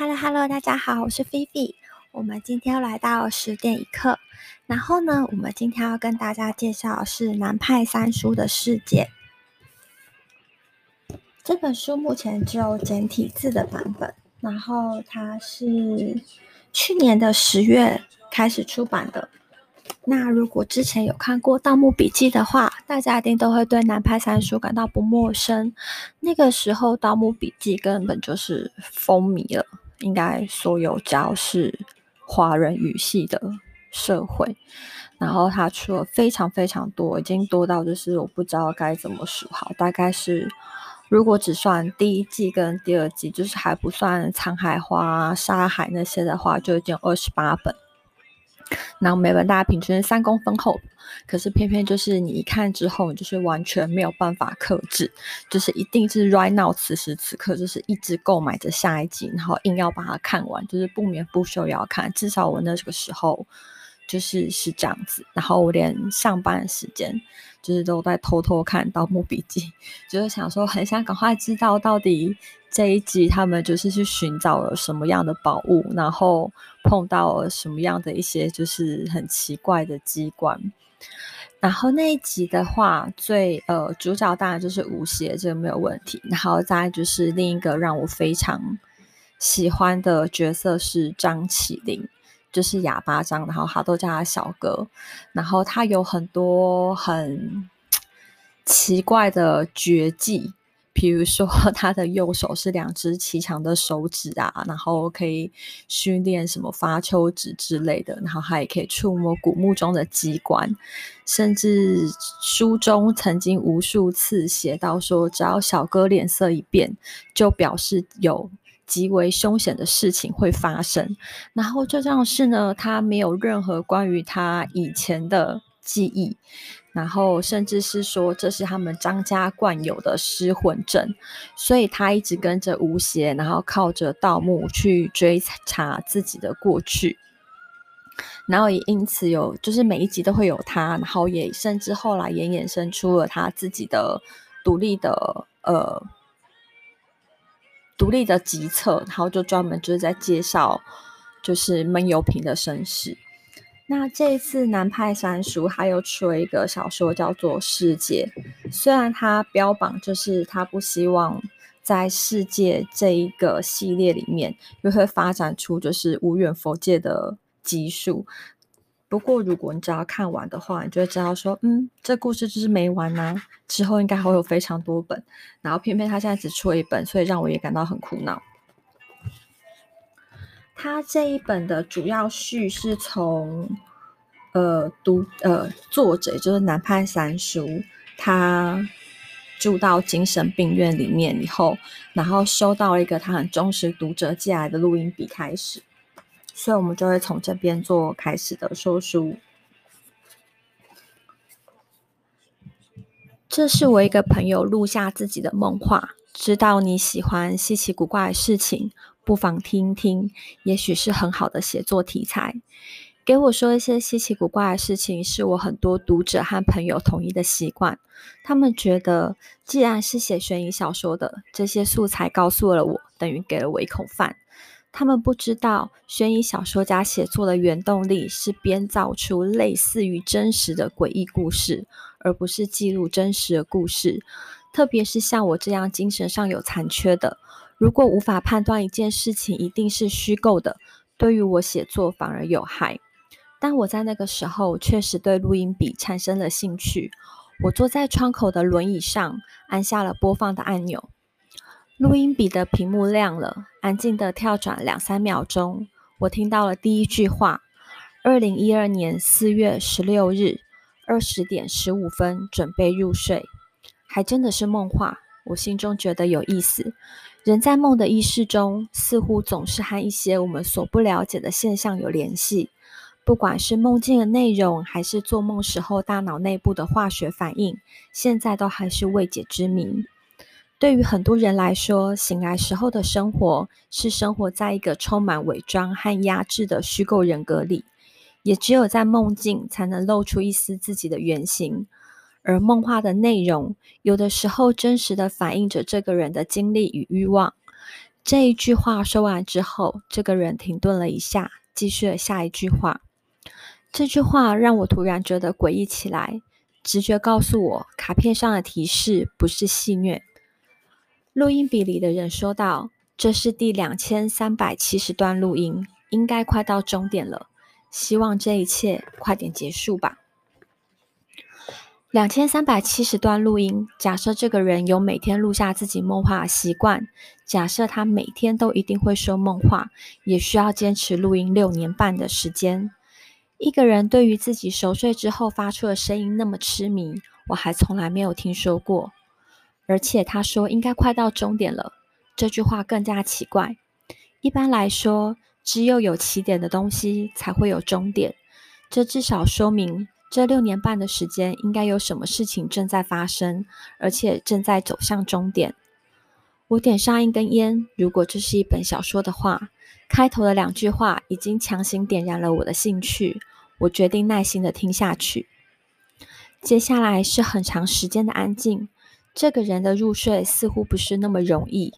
Hello Hello，大家好，我是菲菲。我们今天来到十点一刻，然后呢，我们今天要跟大家介绍是南派三叔的世界。这本书目前只有简体字的版本，然后它是去年的十月开始出版的。那如果之前有看过《盗墓笔记》的话，大家一定都会对南派三叔感到不陌生。那个时候，《盗墓笔记》根本就是风靡了，应该所有只要是华人语系的社会。然后他出了非常非常多，已经多到就是我不知道该怎么数好，大概是。如果只算第一季跟第二季，就是还不算《沧海花》《沙海》那些的话，就已经二十八本。然后每本大家平均三公分厚，可是偏偏就是你一看之后，就是完全没有办法克制，就是一定是 right now 此时此刻，就是一直购买着下一集，然后硬要把它看完，就是不眠不休也要看。至少我那个时候。就是是这样子，然后我连上班的时间就是都在偷偷看《盗墓笔记》，就是想说很想赶快知道到底这一集他们就是去寻找了什么样的宝物，然后碰到了什么样的一些就是很奇怪的机关。然后那一集的话，最呃主角当然就是吴邪，这个没有问题。然后再就是另一个让我非常喜欢的角色是张起灵。就是哑巴张，然后他都叫他小哥，然后他有很多很奇怪的绝技，比如说 他的右手是两只奇强的手指啊，然后可以训练什么发丘指之类的，然后他也可以触摸古墓中的机关，甚至书中曾经无数次写到说，只要小哥脸色一变，就表示有。极为凶险的事情会发生，然后这件事呢，他没有任何关于他以前的记忆，然后甚至是说这是他们张家惯有的失魂症，所以他一直跟着吴邪，然后靠着盗墓去追查自己的过去，然后也因此有，就是每一集都会有他，然后也甚至后来也衍生出了他自己的独立的呃。独立的集册，然后就专门就是在介绍，就是闷油瓶的身世。那这一次南派三叔还有出了一个小说叫做《世界》，虽然他标榜就是他不希望在世界这一个系列里面又会发展出就是无远佛界的集数。不过，如果你只要看完的话，你就会知道说，嗯，这故事就是没完呐、之后应该会有非常多本，然后偏偏他现在只出了一本，所以让我也感到很苦恼。他这一本的主要序是从，呃，读呃作者就是南派三叔，他住到精神病院里面以后，然后收到一个他很忠实读者寄来的录音笔开始。所以，我们就会从这边做开始的说书。这是我一个朋友录下自己的梦话。知道你喜欢稀奇古怪的事情，不妨听听，也许是很好的写作题材。给我说一些稀奇古怪的事情，是我很多读者和朋友统一的习惯。他们觉得，既然是写悬疑小说的，这些素材告诉了我，等于给了我一口饭。他们不知道，悬疑小说家写作的原动力是编造出类似于真实的诡异故事，而不是记录真实的故事。特别是像我这样精神上有残缺的，如果无法判断一件事情一定是虚构的，对于我写作反而有害。但我在那个时候确实对录音笔产生了兴趣。我坐在窗口的轮椅上，按下了播放的按钮。录音笔的屏幕亮了，安静地跳转两三秒钟。我听到了第一句话：“二零一二年四月十六日二十点十五分，准备入睡。”还真的是梦话。我心中觉得有意思。人在梦的意识中，似乎总是和一些我们所不了解的现象有联系。不管是梦境的内容，还是做梦时候大脑内部的化学反应，现在都还是未解之谜。对于很多人来说，醒来时候的生活是生活在一个充满伪装和压制的虚构人格里，也只有在梦境才能露出一丝自己的原型。而梦话的内容，有的时候真实的反映着这个人的经历与欲望。这一句话说完之后，这个人停顿了一下，继续了下一句话。这句话让我突然觉得诡异起来，直觉告诉我，卡片上的提示不是戏谑。录音笔里的人说道：“这是第两千三百七十段录音，应该快到终点了，希望这一切快点结束吧。”两千三百七十段录音，假设这个人有每天录下自己梦话的习惯，假设他每天都一定会说梦话，也需要坚持录音六年半的时间。一个人对于自己熟睡之后发出的声音那么痴迷，我还从来没有听说过。而且他说应该快到终点了，这句话更加奇怪。一般来说，只有有起点的东西才会有终点，这至少说明。这六年半的时间，应该有什么事情正在发生，而且正在走向终点。我点上一根烟，如果这是一本小说的话，开头的两句话已经强行点燃了我的兴趣。我决定耐心的听下去。接下来是很长时间的安静，这个人的入睡似乎不是那么容易。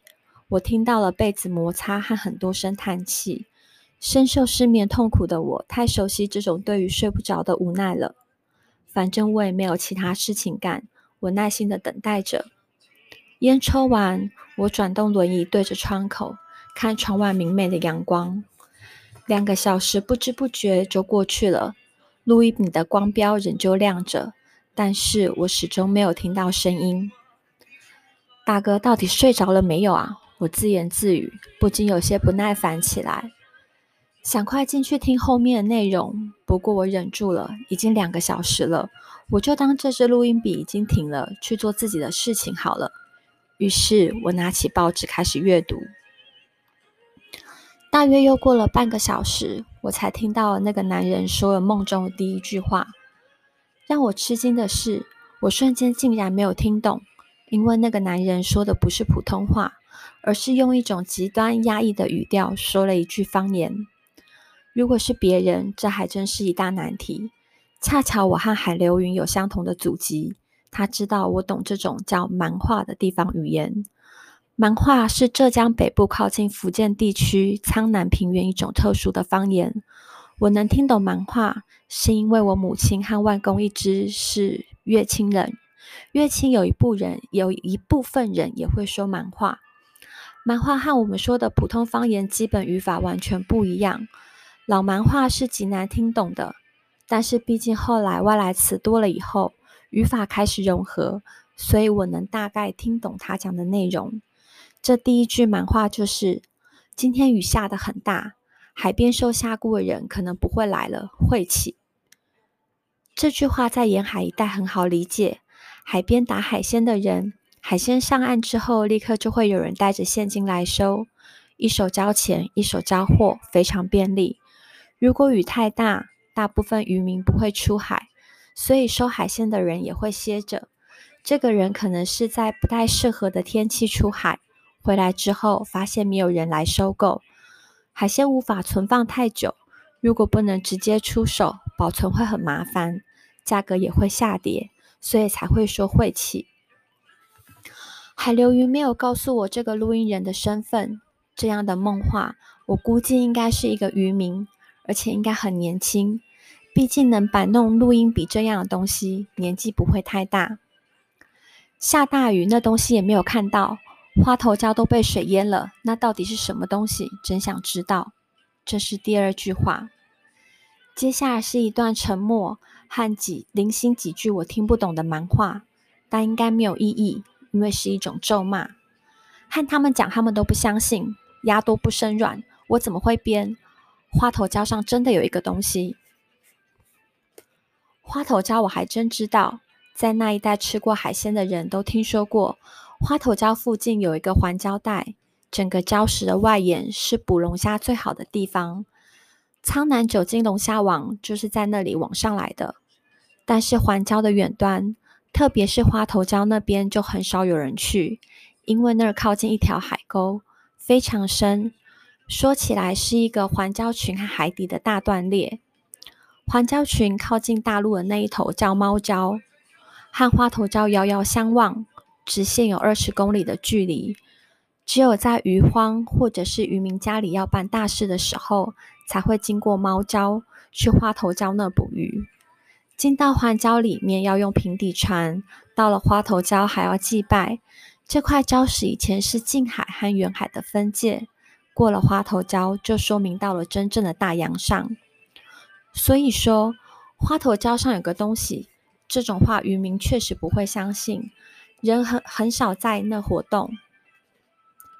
我听到了被子摩擦和很多声叹气。深受失眠痛苦的我，太熟悉这种对于睡不着的无奈了。反正我也没有其他事情干，我耐心的等待着。烟抽完，我转动轮椅，对着窗口，看窗外明媚的阳光。两个小时不知不觉就过去了，录音笔的光标仍旧亮着，但是我始终没有听到声音。大哥到底睡着了没有啊？我自言自语，不禁有些不耐烦起来。想快进去听后面的内容，不过我忍住了。已经两个小时了，我就当这支录音笔已经停了，去做自己的事情好了。于是我拿起报纸开始阅读。大约又过了半个小时，我才听到那个男人说了梦中的第一句话。让我吃惊的是，我瞬间竟然没有听懂，因为那个男人说的不是普通话，而是用一种极端压抑的语调说了一句方言。如果是别人，这还真是一大难题。恰巧我和海流云有相同的祖籍，他知道我懂这种叫蛮话的地方语言。蛮话是浙江北部靠近福建地区苍南平原一种特殊的方言。我能听懂蛮话，是因为我母亲和外公一直是乐清人。粤清有一部人，有一部分人也会说蛮话。蛮话和我们说的普通方言基本语法完全不一样。老蛮话是极难听懂的，但是毕竟后来外来词多了以后，语法开始融合，所以我能大概听懂他讲的内容。这第一句蛮话就是：今天雨下得很大，海边受下过的人可能不会来了，晦气。这句话在沿海一带很好理解，海边打海鲜的人，海鲜上岸之后，立刻就会有人带着现金来收，一手交钱，一手交货，非常便利。如果雨太大，大部分渔民不会出海，所以收海鲜的人也会歇着。这个人可能是在不太适合的天气出海，回来之后发现没有人来收购，海鲜无法存放太久。如果不能直接出手，保存会很麻烦，价格也会下跌，所以才会说晦气。海流云没有告诉我这个录音人的身份，这样的梦话，我估计应该是一个渔民。而且应该很年轻，毕竟能摆弄录音笔这样的东西，年纪不会太大。下大雨，那东西也没有看到，花头胶都被水淹了，那到底是什么东西？真想知道。这是第二句话。接下来是一段沉默和几零星几句我听不懂的蛮话，但应该没有意义，因为是一种咒骂。和他们讲，他们都不相信，鸭多不生软，我怎么会编？花头胶上真的有一个东西。花头胶我还真知道，在那一带吃过海鲜的人都听说过，花头胶附近有一个环礁带，整个礁石的外沿是捕龙虾最好的地方。苍南九斤龙虾王就是在那里网上来的。但是环礁的远端，特别是花头礁那边就很少有人去，因为那儿靠近一条海沟，非常深。说起来是一个环礁群和海底的大断裂。环礁群靠近大陆的那一头叫猫礁，和花头礁遥遥相望，直线有二十公里的距离。只有在渔荒或者是渔民家里要办大事的时候，才会经过猫礁去花头礁那捕鱼。进到环礁里面要用平底船，到了花头礁还要祭拜。这块礁石以前是近海和远海的分界，过了花头礁就说明到了真正的大洋上。所以说，花头礁上有个东西，这种话渔民确实不会相信，人很很少在那活动。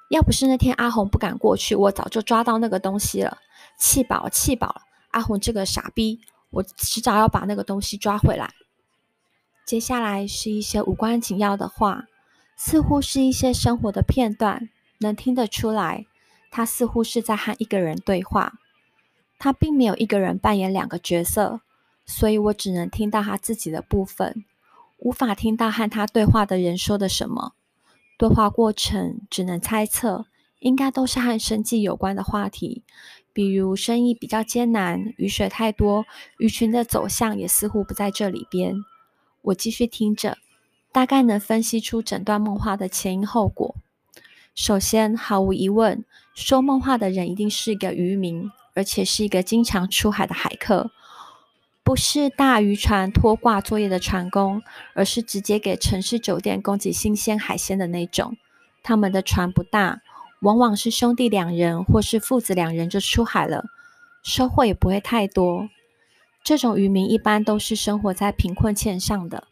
要不是那天阿红不敢过去，我早就抓到那个东西了。气饱，气饱！阿红这个傻逼，我迟早要把那个东西抓回来。接下来是一些无关紧要的话，似乎是一些生活的片段，能听得出来，他似乎是在和一个人对话。他并没有一个人扮演两个角色，所以我只能听到他自己的部分，无法听到和他对话的人说的什么。对话过程只能猜测，应该都是和生计有关的话题，比如生意比较艰难，雨水太多，鱼群的走向也似乎不在这里边。我继续听着，大概能分析出整段梦话的前因后果。首先，毫无疑问，说梦话的人一定是一个渔民，而且是一个经常出海的海客。不是大渔船拖挂作业的船工，而是直接给城市酒店供给新鲜海鲜的那种。他们的船不大，往往是兄弟两人或是父子两人就出海了，收获也不会太多。这种渔民一般都是生活在贫困线上的，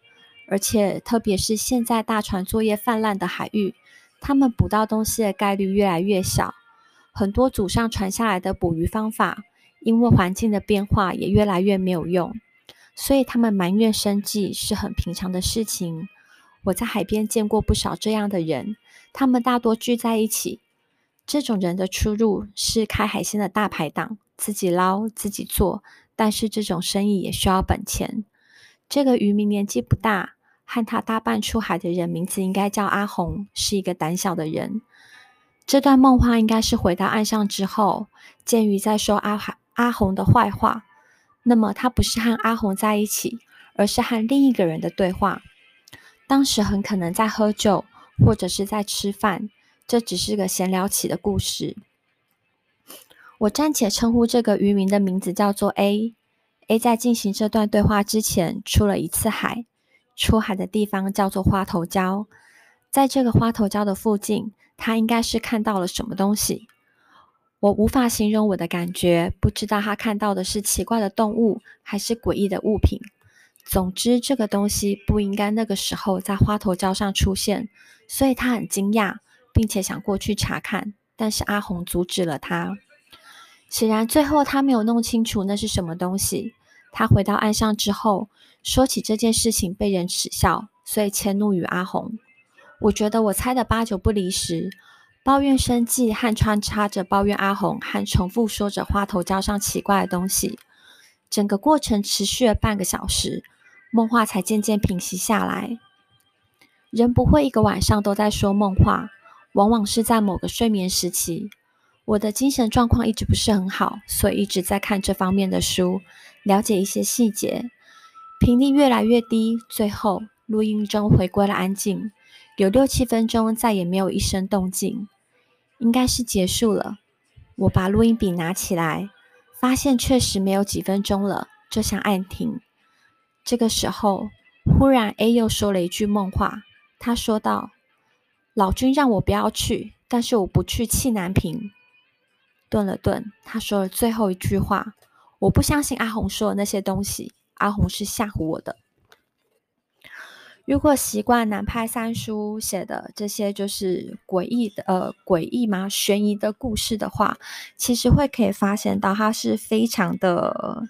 而且特别是现在大船作业泛滥的海域，他们捕到东西的概率越来越小。很多祖上传下来的捕鱼方法。因为环境的变化也越来越没有用，所以他们埋怨生计是很平常的事情。我在海边见过不少这样的人，他们大多聚在一起。这种人的出入是开海鲜的大排档，自己捞自己做，但是这种生意也需要本钱。这个渔民年纪不大，和他搭伴出海的人名字应该叫阿红，是一个胆小的人。这段梦话应该是回到岸上之后，见鱼在说阿海。阿红的坏话，那么他不是和阿红在一起，而是和另一个人的对话。当时很可能在喝酒，或者是在吃饭，这只是个闲聊起的故事。我暂且称呼这个渔民的名字叫做 A。A 在进行这段对话之前，出了一次海，出海的地方叫做花头礁。在这个花头礁的附近，他应该是看到了什么东西。我无法形容我的感觉，不知道他看到的是奇怪的动物，还是诡异的物品。总之，这个东西不应该那个时候在花头礁上出现，所以他很惊讶，并且想过去查看，但是阿红阻止了他。显然，最后他没有弄清楚那是什么东西。他回到岸上之后，说起这件事情被人耻笑，所以迁怒于阿红。我觉得我猜的八九不离十。抱怨生计和穿插着抱怨阿红，和重复说着花头礁上奇怪的东西，整个过程持续了半个小时，梦话才渐渐平息下来。人不会一个晚上都在说梦话，往往是在某个睡眠时期。我的精神状况一直不是很好，所以一直在看这方面的书，了解一些细节。频率越来越低，最后录音中回归了安静。有六七分钟，再也没有一声动静，应该是结束了。我把录音笔拿起来，发现确实没有几分钟了，就想按停。这个时候，忽然 A 又说了一句梦话。他说道：“老君让我不要去，但是我不去气难平。”顿了顿，他说了最后一句话：“我不相信阿红说的那些东西，阿红是吓唬我的。”如果习惯南派三叔写的这些就是诡异的呃诡异吗悬疑的故事的话，其实会可以发现到他是非常的，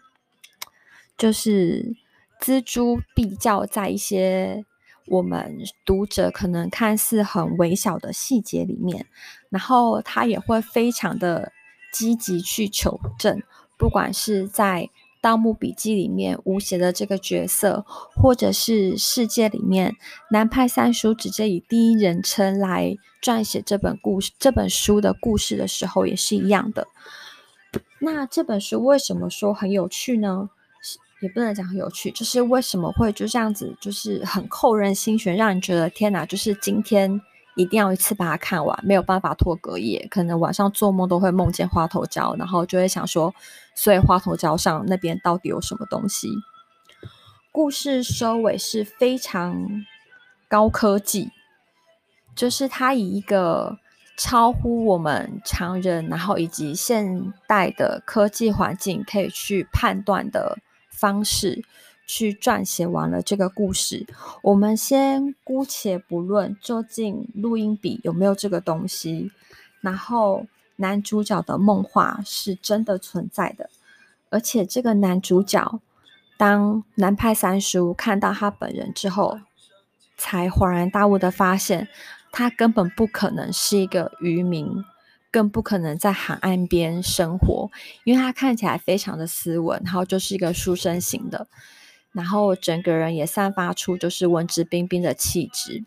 就是锱铢必较在一些我们读者可能看似很微小的细节里面，然后他也会非常的积极去求证，不管是在。《盗墓笔记》里面吴邪的这个角色，或者是世界里面南派三叔直接以第一人称来撰写这本故事、这本书的故事的时候，也是一样的。那这本书为什么说很有趣呢？也不能讲很有趣，就是为什么会就这样子，就是很扣人心弦，让你觉得天哪，就是今天一定要一次把它看完，没有办法拖隔夜，可能晚上做梦都会梦见花头胶，然后就会想说，所以花头胶上那边到底有什么东西？故事收尾是非常高科技，就是它以一个超乎我们常人，然后以及现代的科技环境可以去判断的方式。去撰写完了这个故事，我们先姑且不论究竟录音笔有没有这个东西，然后男主角的梦话是真的存在的，而且这个男主角当南派三叔看到他本人之后，才恍然大悟的发现，他根本不可能是一个渔民，更不可能在海岸边生活，因为他看起来非常的斯文，然后就是一个书生型的。然后整个人也散发出就是文质彬彬的气质，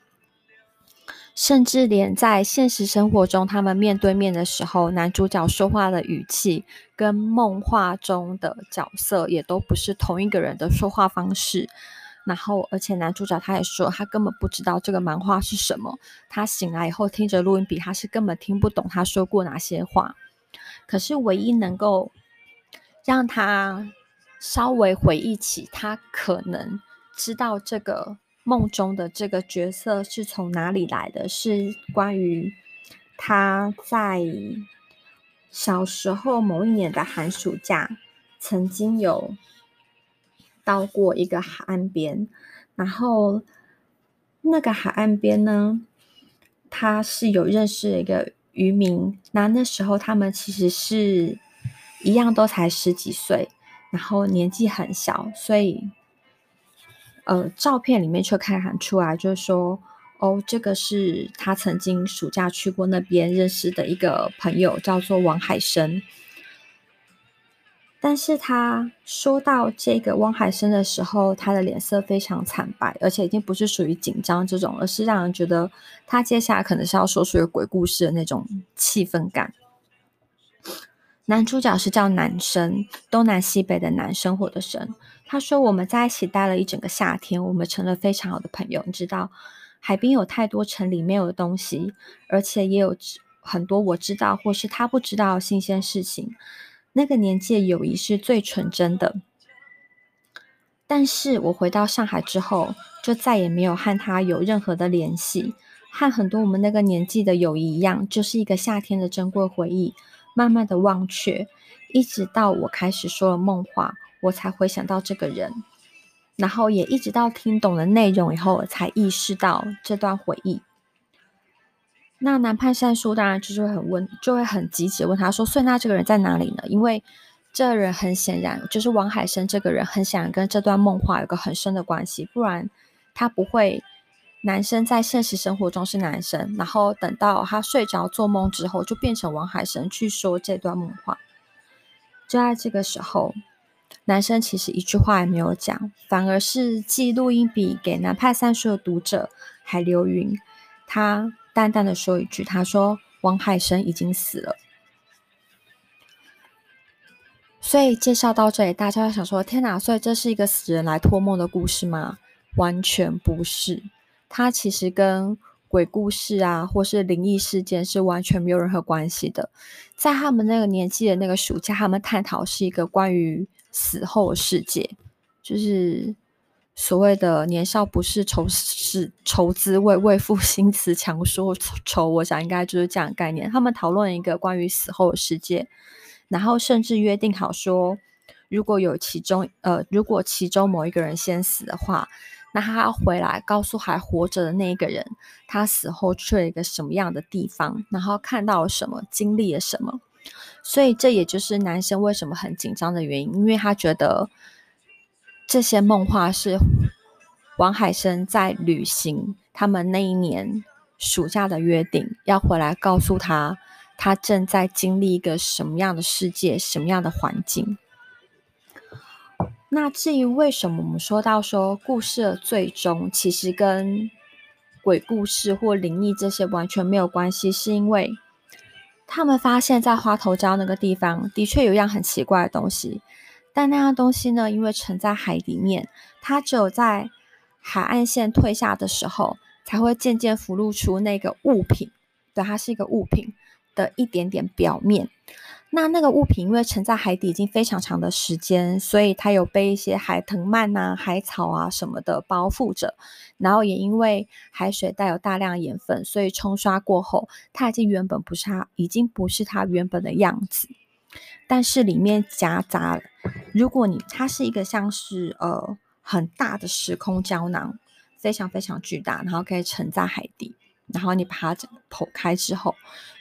甚至连在现实生活中，他们面对面的时候，男主角说话的语气跟梦话中的角色也都不是同一个人的说话方式。然后，而且男主角他也说，他根本不知道这个漫画是什么。他醒来以后听着录音笔，他是根本听不懂他说过哪些话。可是，唯一能够让他。稍微回忆起他可能知道这个梦中的这个角色是从哪里来的，是关于他在小时候某一年的寒暑假，曾经有到过一个海岸边，然后那个海岸边呢，他是有认识一个渔民，那那时候他们其实是一样都才十几岁。然后年纪很小，所以，呃，照片里面却看喊出来，就是说，哦，这个是他曾经暑假去过那边认识的一个朋友，叫做王海生。但是他说到这个汪海生的时候，他的脸色非常惨白，而且已经不是属于紧张这种，而是让人觉得他接下来可能是要说出一个鬼故事的那种气氛感。男主角是叫男生，东南西北的南生或的生。他说：“我们在一起待了一整个夏天，我们成了非常好的朋友。你知道，海边有太多城里没有的东西，而且也有很多我知道或是他不知道新鲜事情。那个年纪的友谊是最纯真的。但是我回到上海之后，就再也没有和他有任何的联系。和很多我们那个年纪的友谊一样，就是一个夏天的珍贵回忆。”慢慢的忘却，一直到我开始说了梦话，我才回想到这个人，然后也一直到听懂了内容以后，我才意识到这段回忆。那南派三叔当然就是会很问，就会很急切问他说：“所以那这个人在哪里呢？”因为这人很显然就是王海生这个人，很显然跟这段梦话有个很深的关系，不然他不会。男生在现实生活中是男生，然后等到他睡着做梦之后，就变成王海生去说这段梦话。就在这个时候，男生其实一句话也没有讲，反而是寄录音笔给南派三叔的读者海流云，他淡淡的说一句：“他说王海生已经死了。”所以介绍到这里，大家想说：“天哪！所以这是一个死人来托梦的故事吗？”完全不是。它其实跟鬼故事啊，或是灵异事件是完全没有任何关系的。在他们那个年纪的那个暑假，他们探讨是一个关于死后世界，就是所谓的年少不是愁是愁滋味，为赋 新词强说愁。我想应该就是这样的概念。他们讨论一个关于死后的世界，然后甚至约定好说，如果有其中呃，如果其中某一个人先死的话。那他要回来告诉还活着的那一个人，他死后去了一个什么样的地方，然后看到了什么，经历了什么。所以这也就是男生为什么很紧张的原因，因为他觉得这些梦话是王海生在履行他们那一年暑假的约定，要回来告诉他，他正在经历一个什么样的世界，什么样的环境。那至于为什么我们说到说故事的最终其实跟鬼故事或灵异这些完全没有关系，是因为他们发现，在花头礁那个地方的确有一样很奇怪的东西，但那样东西呢，因为沉在海里面，它只有在海岸线退下的时候，才会渐渐浮露出那个物品，对，它是一个物品的一点点表面。那那个物品因为沉在海底已经非常长的时间，所以它有被一些海藤蔓啊、海草啊什么的包覆着，然后也因为海水带有大量盐分，所以冲刷过后，它已经原本不是它，已经不是它原本的样子。但是里面夹杂，如果你它是一个像是呃很大的时空胶囊，非常非常巨大，然后可以沉在海底，然后你把它剖开之后，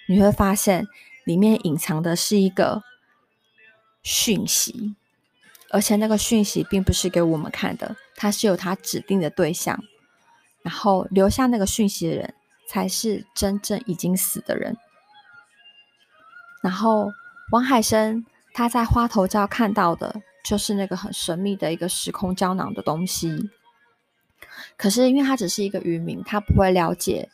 你会发现。里面隐藏的是一个讯息，而且那个讯息并不是给我们看的，它是有它指定的对象，然后留下那个讯息的人才是真正已经死的人。然后王海生他在花头礁看到的就是那个很神秘的一个时空胶囊的东西，可是因为他只是一个渔民，他不会了解。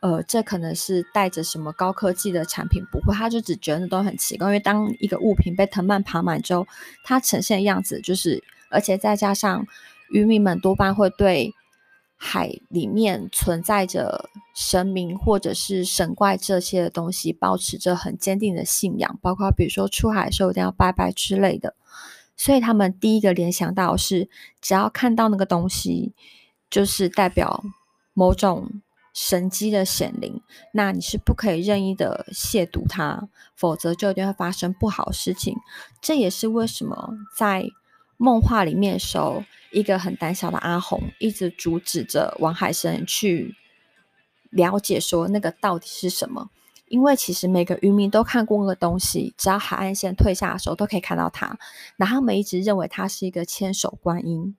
呃，这可能是带着什么高科技的产品，不会，他就只觉得都很奇怪。因为当一个物品被藤蔓爬满之后，它呈现的样子就是，而且再加上渔民们多半会对海里面存在着神明或者是神怪这些的东西，保持着很坚定的信仰，包括比如说出海的时候一定要拜拜之类的。所以他们第一个联想到是，只要看到那个东西，就是代表某种。神机的显灵，那你是不可以任意的亵渎它，否则就一定会发生不好的事情。这也是为什么在梦话里面的时候，一个很胆小的阿红一直阻止着王海生去了解说那个到底是什么，因为其实每个渔民都看过那个东西，只要海岸线退下的时候都可以看到它，然后他们一直认为它是一个千手观音。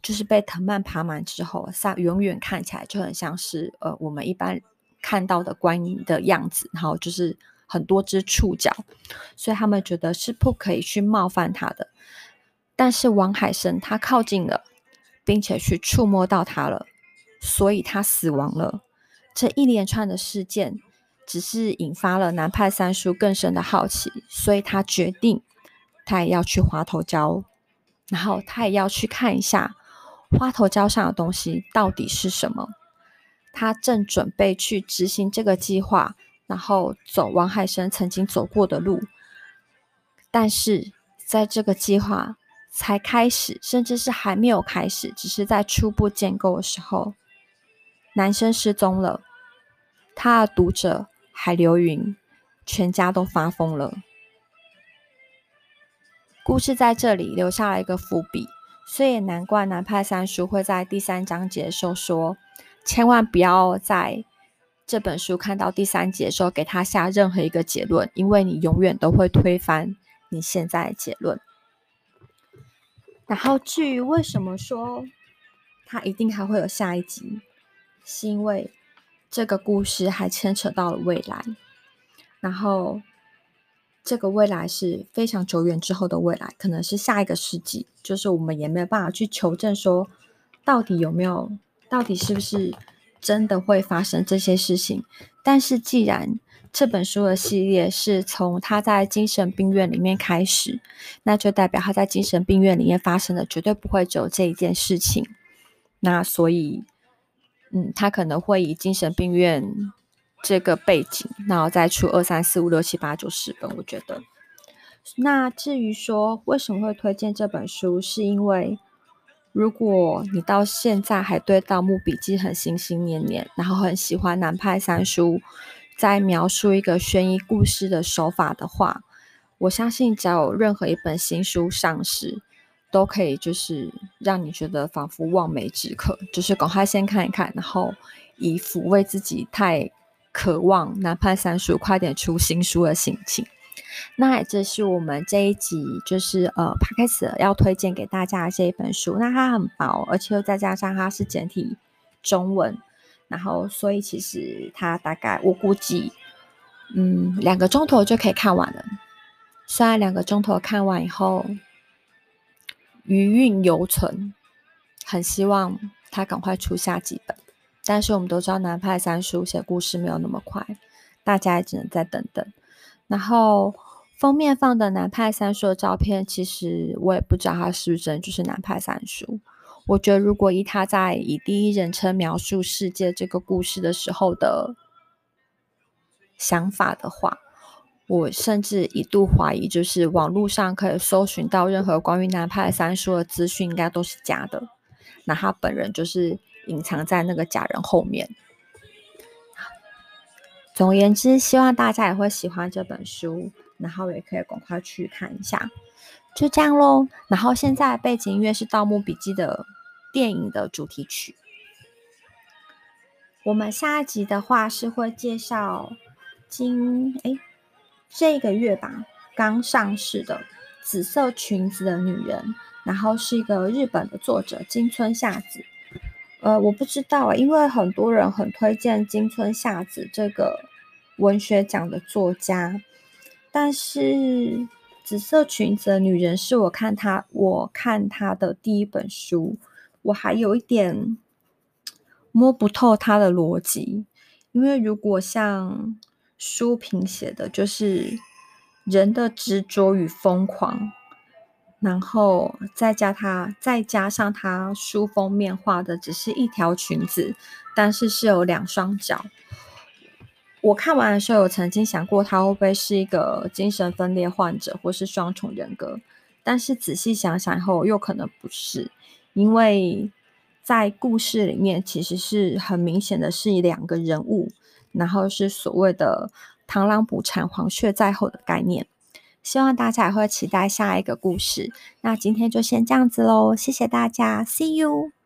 就是被藤蔓爬满之后，它远远看起来就很像是呃我们一般看到的观音的样子，然后就是很多只触角，所以他们觉得是不可以去冒犯它的。但是王海生他靠近了，并且去触摸到它了，所以他死亡了。这一连串的事件只是引发了南派三叔更深的好奇，所以他决定他也要去花头礁，然后他也要去看一下。花头礁上的东西到底是什么？他正准备去执行这个计划，然后走王海生曾经走过的路。但是在这个计划才开始，甚至是还没有开始，只是在初步建构的时候，男生失踪了。他的读者海流云全家都发疯了。故事在这里留下了一个伏笔。所以也难怪南派三叔会在第三章节的时候说，千万不要在这本书看到第三节的时候给他下任何一个结论，因为你永远都会推翻你现在的结论。然后至于为什么说它一定还会有下一集，是因为这个故事还牵扯到了未来，然后。这个未来是非常久远之后的未来，可能是下一个世纪，就是我们也没有办法去求证说，到底有没有，到底是不是真的会发生这些事情。但是既然这本书的系列是从他在精神病院里面开始，那就代表他在精神病院里面发生的绝对不会只有这一件事情。那所以，嗯，他可能会以精神病院。这个背景，然后再出二三四五六七八九十本，我觉得。那至于说为什么会推荐这本书，是因为如果你到现在还对《盗墓笔记》很心心念念，然后很喜欢南派三叔在描述一个悬疑故事的手法的话，我相信只要有任何一本新书上市，都可以就是让你觉得仿佛望梅止渴，就是赶快先看一看，然后以抚慰自己太。渴望南派三叔快点出新书的心情。那这是我们这一集，就是呃 Podcast 要推荐给大家的这一本书。那它很薄，而且又再加上它是简体中文，然后所以其实它大概我估计，嗯，两个钟头就可以看完了。虽然两个钟头看完以后余韵犹存，很希望它赶快出下几本。但是我们都知道南派三叔写故事没有那么快，大家也只能再等等。然后封面放的南派三叔的照片，其实我也不知道他是不是真就是南派三叔。我觉得如果以他在以第一人称描述世界这个故事的时候的想法的话，我甚至一度怀疑，就是网络上可以搜寻到任何关于南派三叔的资讯，应该都是假的。那他本人就是隐藏在那个假人后面。总而言之，希望大家也会喜欢这本书，然后也可以赶快去看一下。就这样喽。然后现在背景音乐是《盗墓笔记》的电影的主题曲。我们下一集的话是会介绍今诶这个月吧刚上市的《紫色裙子的女人》，然后是一个日本的作者金村夏子。呃，我不知道啊，因为很多人很推荐金村夏子这个文学奖的作家，但是。紫色裙子的女人是我看她，我看她的第一本书，我还有一点摸不透他的逻辑，因为如果像书评写的，就是人的执着与疯狂，然后再加他，再加上他书封面画的只是一条裙子，但是是有两双脚。我看完的时候，有曾经想过他会不会是一个精神分裂患者，或是双重人格。但是仔细想想后，又可能不是，因为在故事里面其实是很明显的是两个人物，然后是所谓的“螳螂捕蝉，黄雀在后”的概念。希望大家也会期待下一个故事。那今天就先这样子喽，谢谢大家，See you。